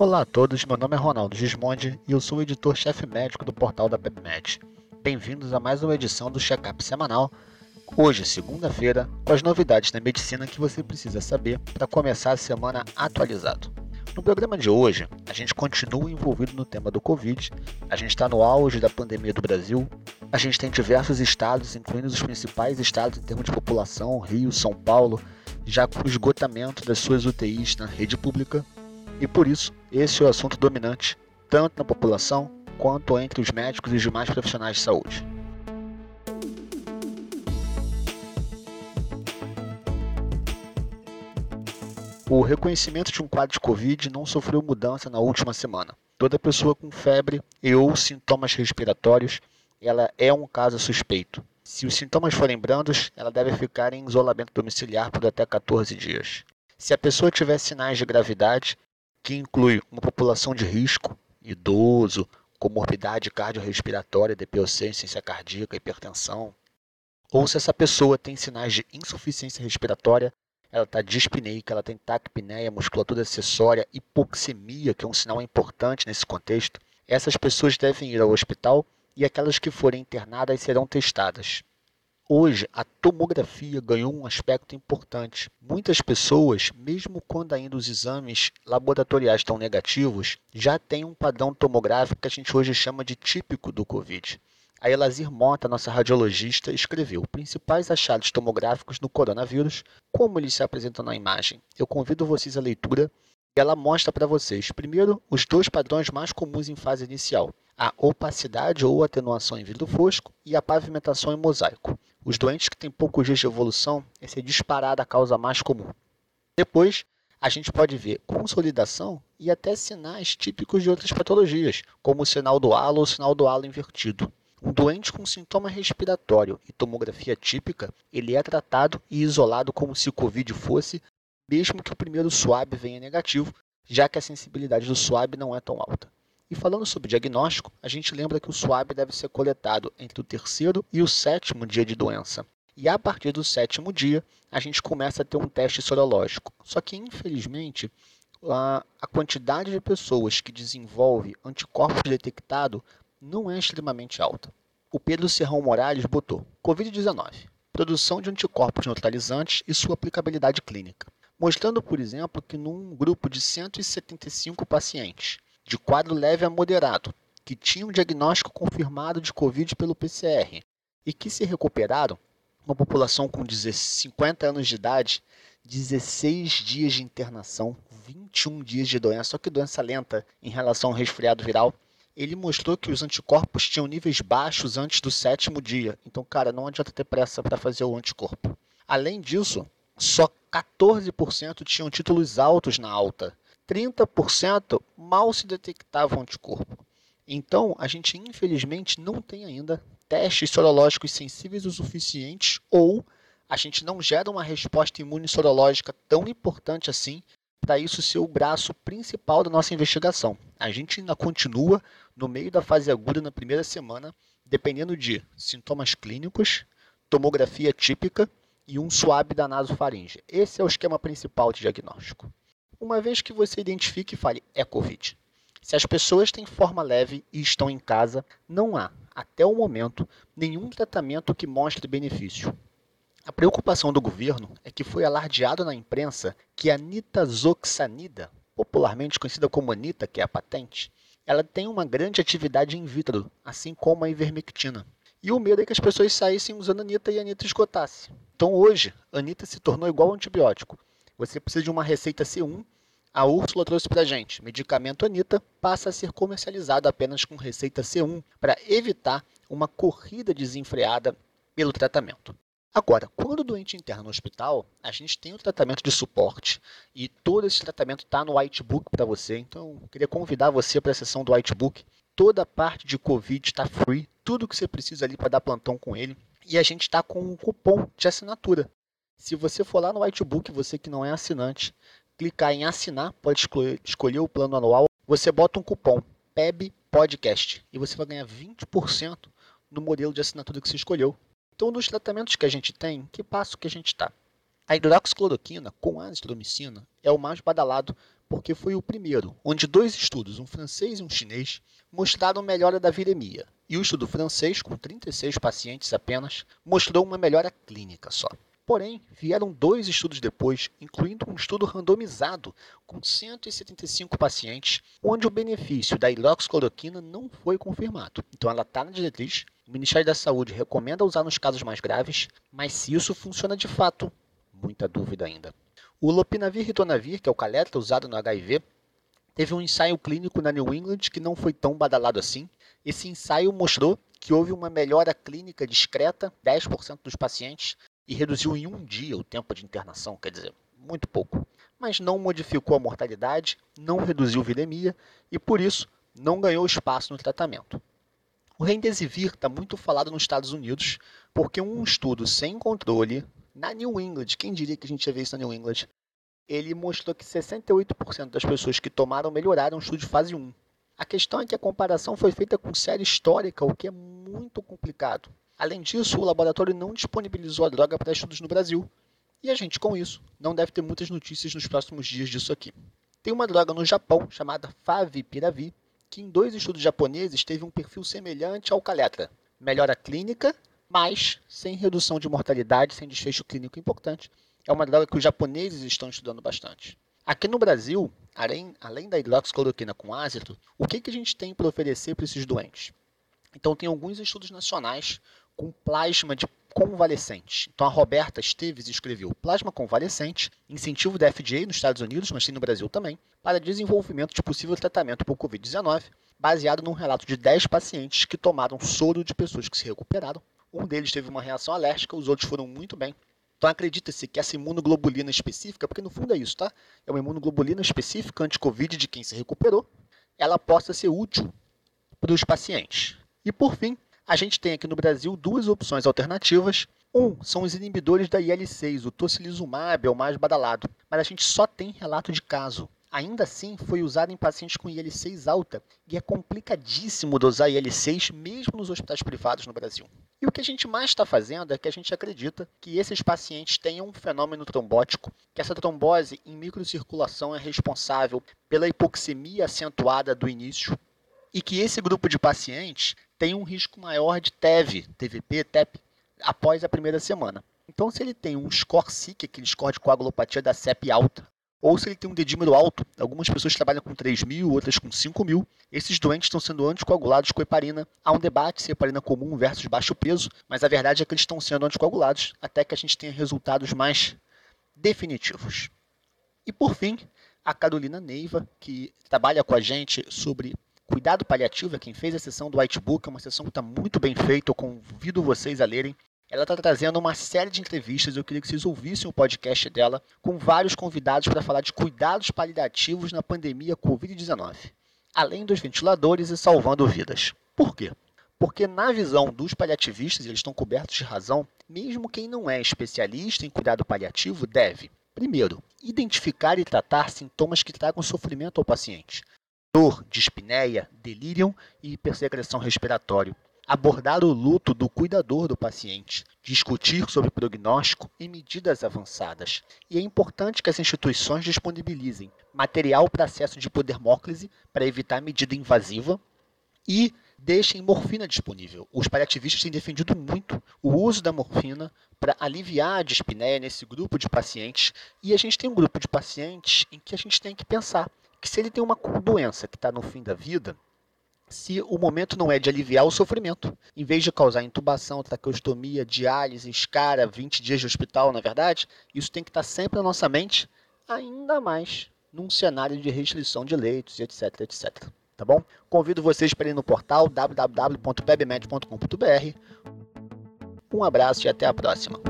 Olá a todos, meu nome é Ronaldo Gismondi e eu sou o editor-chefe médico do portal da PebMed. Bem-vindos a mais uma edição do Checkup Semanal, hoje, segunda-feira, com as novidades da medicina que você precisa saber para começar a semana atualizado. No programa de hoje, a gente continua envolvido no tema do Covid, a gente está no auge da pandemia do Brasil, a gente tem diversos estados, incluindo os principais estados em termos de população, Rio, São Paulo, já com esgotamento das suas UTIs na rede pública, e por isso, esse é o assunto dominante, tanto na população quanto entre os médicos e os demais profissionais de saúde. O reconhecimento de um quadro de Covid não sofreu mudança na última semana. Toda pessoa com febre e ou sintomas respiratórios, ela é um caso suspeito. Se os sintomas forem brandos, ela deve ficar em isolamento domiciliar por até 14 dias. Se a pessoa tiver sinais de gravidade, que inclui uma população de risco, idoso, comorbidade cardiorrespiratória, DPOC, insuficiência cardíaca, hipertensão, ou se essa pessoa tem sinais de insuficiência respiratória, ela está dispneica, ela tem taquipneia, musculatura acessória, hipoxemia, que é um sinal importante nesse contexto, essas pessoas devem ir ao hospital e aquelas que forem internadas serão testadas. Hoje, a tomografia ganhou um aspecto importante. Muitas pessoas, mesmo quando ainda os exames laboratoriais estão negativos, já têm um padrão tomográfico que a gente hoje chama de típico do Covid. A Elazir Mota, nossa radiologista, escreveu principais achados tomográficos no coronavírus, como eles se apresentam na imagem. Eu convido vocês à leitura e ela mostra para vocês, primeiro, os dois padrões mais comuns em fase inicial, a opacidade ou atenuação em vidro fosco e a pavimentação em mosaico. Os doentes que têm poucos dias de evolução, essa é disparada a causa mais comum. Depois, a gente pode ver consolidação e até sinais típicos de outras patologias, como o sinal do halo ou o sinal do halo invertido. Um doente com sintoma respiratório e tomografia típica, ele é tratado e isolado como se o COVID fosse, mesmo que o primeiro SWAB venha negativo, já que a sensibilidade do SWAB não é tão alta. E falando sobre diagnóstico, a gente lembra que o SWAB deve ser coletado entre o terceiro e o sétimo dia de doença. E a partir do sétimo dia, a gente começa a ter um teste sorológico. Só que, infelizmente, a, a quantidade de pessoas que desenvolve anticorpos detectado não é extremamente alta. O Pedro Serrão Morales botou Covid-19, produção de anticorpos neutralizantes e sua aplicabilidade clínica, mostrando, por exemplo, que num grupo de 175 pacientes, de quadro leve a moderado, que tinham diagnóstico confirmado de Covid pelo PCR e que se recuperaram, uma população com 50 anos de idade, 16 dias de internação, 21 dias de doença, só que doença lenta em relação ao resfriado viral. Ele mostrou que os anticorpos tinham níveis baixos antes do sétimo dia. Então, cara, não adianta ter pressa para fazer o anticorpo. Além disso, só 14% tinham títulos altos na alta. 30% mal se detectava o anticorpo. Então, a gente infelizmente não tem ainda testes sorológicos sensíveis o suficiente ou a gente não gera uma resposta imune sorológica tão importante assim para isso ser o braço principal da nossa investigação. A gente ainda continua no meio da fase aguda na primeira semana, dependendo de sintomas clínicos, tomografia típica e um suave da nasofaringe. Esse é o esquema principal de diagnóstico uma vez que você identifique e fale é Covid. Se as pessoas têm forma leve e estão em casa, não há, até o momento, nenhum tratamento que mostre benefício. A preocupação do governo é que foi alardeado na imprensa que a nitazoxanida, popularmente conhecida como anita, que é a patente, ela tem uma grande atividade in vitro, assim como a ivermectina. E o medo é que as pessoas saíssem usando anita e a anita esgotasse. Então hoje, a anita se tornou igual ao antibiótico. Você precisa de uma receita C1. A Úrsula trouxe para gente. Medicamento Anita passa a ser comercializado apenas com receita C1 para evitar uma corrida desenfreada pelo tratamento. Agora, quando o doente interna no hospital, a gente tem o tratamento de suporte e todo esse tratamento está no Whitebook para você. Então, eu queria convidar você para a sessão do Whitebook. Toda a parte de Covid está free, tudo que você precisa ali para dar plantão com ele. E a gente está com um cupom de assinatura. Se você for lá no Whitebook, você que não é assinante, clicar em assinar, pode escolher, o plano anual, você bota um cupom PEB Podcast e você vai ganhar 20% no modelo de assinatura que você escolheu. Então, dos tratamentos que a gente tem, que passo que a gente está? A hidroxicloroquina com azitromicina é o mais badalado porque foi o primeiro, onde dois estudos, um francês e um chinês, mostraram melhora da viremia. E o estudo francês, com 36 pacientes apenas, mostrou uma melhora clínica só. Porém, vieram dois estudos depois, incluindo um estudo randomizado com 175 pacientes, onde o benefício da hidroxicloroquina não foi confirmado. Então, ela está na diretriz. O Ministério da Saúde recomenda usar nos casos mais graves, mas se isso funciona de fato, muita dúvida ainda. O lopinavir ritonavir, que é o caletra usado no HIV, teve um ensaio clínico na New England que não foi tão badalado assim. Esse ensaio mostrou que houve uma melhora clínica discreta, 10% dos pacientes, e reduziu em um dia o tempo de internação, quer dizer, muito pouco. Mas não modificou a mortalidade, não reduziu viremia e, por isso, não ganhou espaço no tratamento. O Remdesivir está muito falado nos Estados Unidos, porque um estudo sem controle na New England, quem diria que a gente ia ver isso na New England, ele mostrou que 68% das pessoas que tomaram melhoraram o estudo de fase 1. A questão é que a comparação foi feita com série histórica, o que é muito complicado. Além disso, o laboratório não disponibilizou a droga para estudos no Brasil. E a gente, com isso, não deve ter muitas notícias nos próximos dias disso aqui. Tem uma droga no Japão chamada Favipiravir, que em dois estudos japoneses teve um perfil semelhante ao Caletra. Melhora clínica, mas sem redução de mortalidade, sem desfecho clínico importante. É uma droga que os japoneses estão estudando bastante. Aqui no Brasil, além, além da hidroxicloroquina com ácido, o que, que a gente tem para oferecer para esses doentes? Então, tem alguns estudos nacionais com plasma de convalescentes. Então a Roberta Esteves escreveu Plasma convalescente, incentivo da FDA nos Estados Unidos, mas tem no Brasil também, para desenvolvimento de possível tratamento por Covid-19, baseado num relato de 10 pacientes que tomaram soro de pessoas que se recuperaram. Um deles teve uma reação alérgica, os outros foram muito bem. Então acredita-se que essa imunoglobulina específica, porque no fundo é isso, tá? É uma imunoglobulina específica anti-Covid de quem se recuperou, ela possa ser útil para os pacientes. E por fim, a gente tem aqui no Brasil duas opções alternativas. Um são os inibidores da IL-6, o tocilizumab é o mais badalado, mas a gente só tem relato de caso. Ainda assim, foi usado em pacientes com IL-6 alta e é complicadíssimo dosar IL-6 mesmo nos hospitais privados no Brasil. E o que a gente mais está fazendo é que a gente acredita que esses pacientes tenham um fenômeno trombótico, que essa trombose em microcirculação é responsável pela hipoxemia acentuada do início e que esse grupo de pacientes tem um risco maior de TEV, TVP, TEP, após a primeira semana. Então, se ele tem um score SIC, aquele score de coagulopatia da CEP alta, ou se ele tem um dedímero alto, algumas pessoas trabalham com 3 mil, outras com 5 mil, esses doentes estão sendo anticoagulados com heparina. Há um debate se heparina comum versus baixo peso, mas a verdade é que eles estão sendo anticoagulados até que a gente tenha resultados mais definitivos. E por fim, a Carolina Neiva, que trabalha com a gente sobre Cuidado Paliativo é quem fez a sessão do Whitebook, é uma sessão que está muito bem feita, eu convido vocês a lerem. Ela está trazendo uma série de entrevistas, eu queria que vocês ouvissem o podcast dela, com vários convidados para falar de cuidados paliativos na pandemia Covid-19, além dos ventiladores e salvando vidas. Por quê? Porque, na visão dos paliativistas, e eles estão cobertos de razão, mesmo quem não é especialista em cuidado paliativo deve, primeiro, identificar e tratar sintomas que tragam sofrimento ao paciente, dor, dispneia, delírio e hipersecreção respiratório. Abordar o luto do cuidador do paciente, discutir sobre prognóstico e medidas avançadas. E é importante que as instituições disponibilizem material para acesso de hipodermóclise para evitar medida invasiva e deixem morfina disponível. Os paliativistas têm defendido muito o uso da morfina para aliviar a dispneia nesse grupo de pacientes. E a gente tem um grupo de pacientes em que a gente tem que pensar que se ele tem uma doença que está no fim da vida, se o momento não é de aliviar o sofrimento, em vez de causar intubação, traqueostomia, diálise, escara, 20 dias de hospital, na é verdade, isso tem que estar tá sempre na nossa mente, ainda mais num cenário de restrição de leitos, etc, etc. Tá bom? Convido vocês para ir no portal www.pebmed.com.br. Um abraço e até a próxima.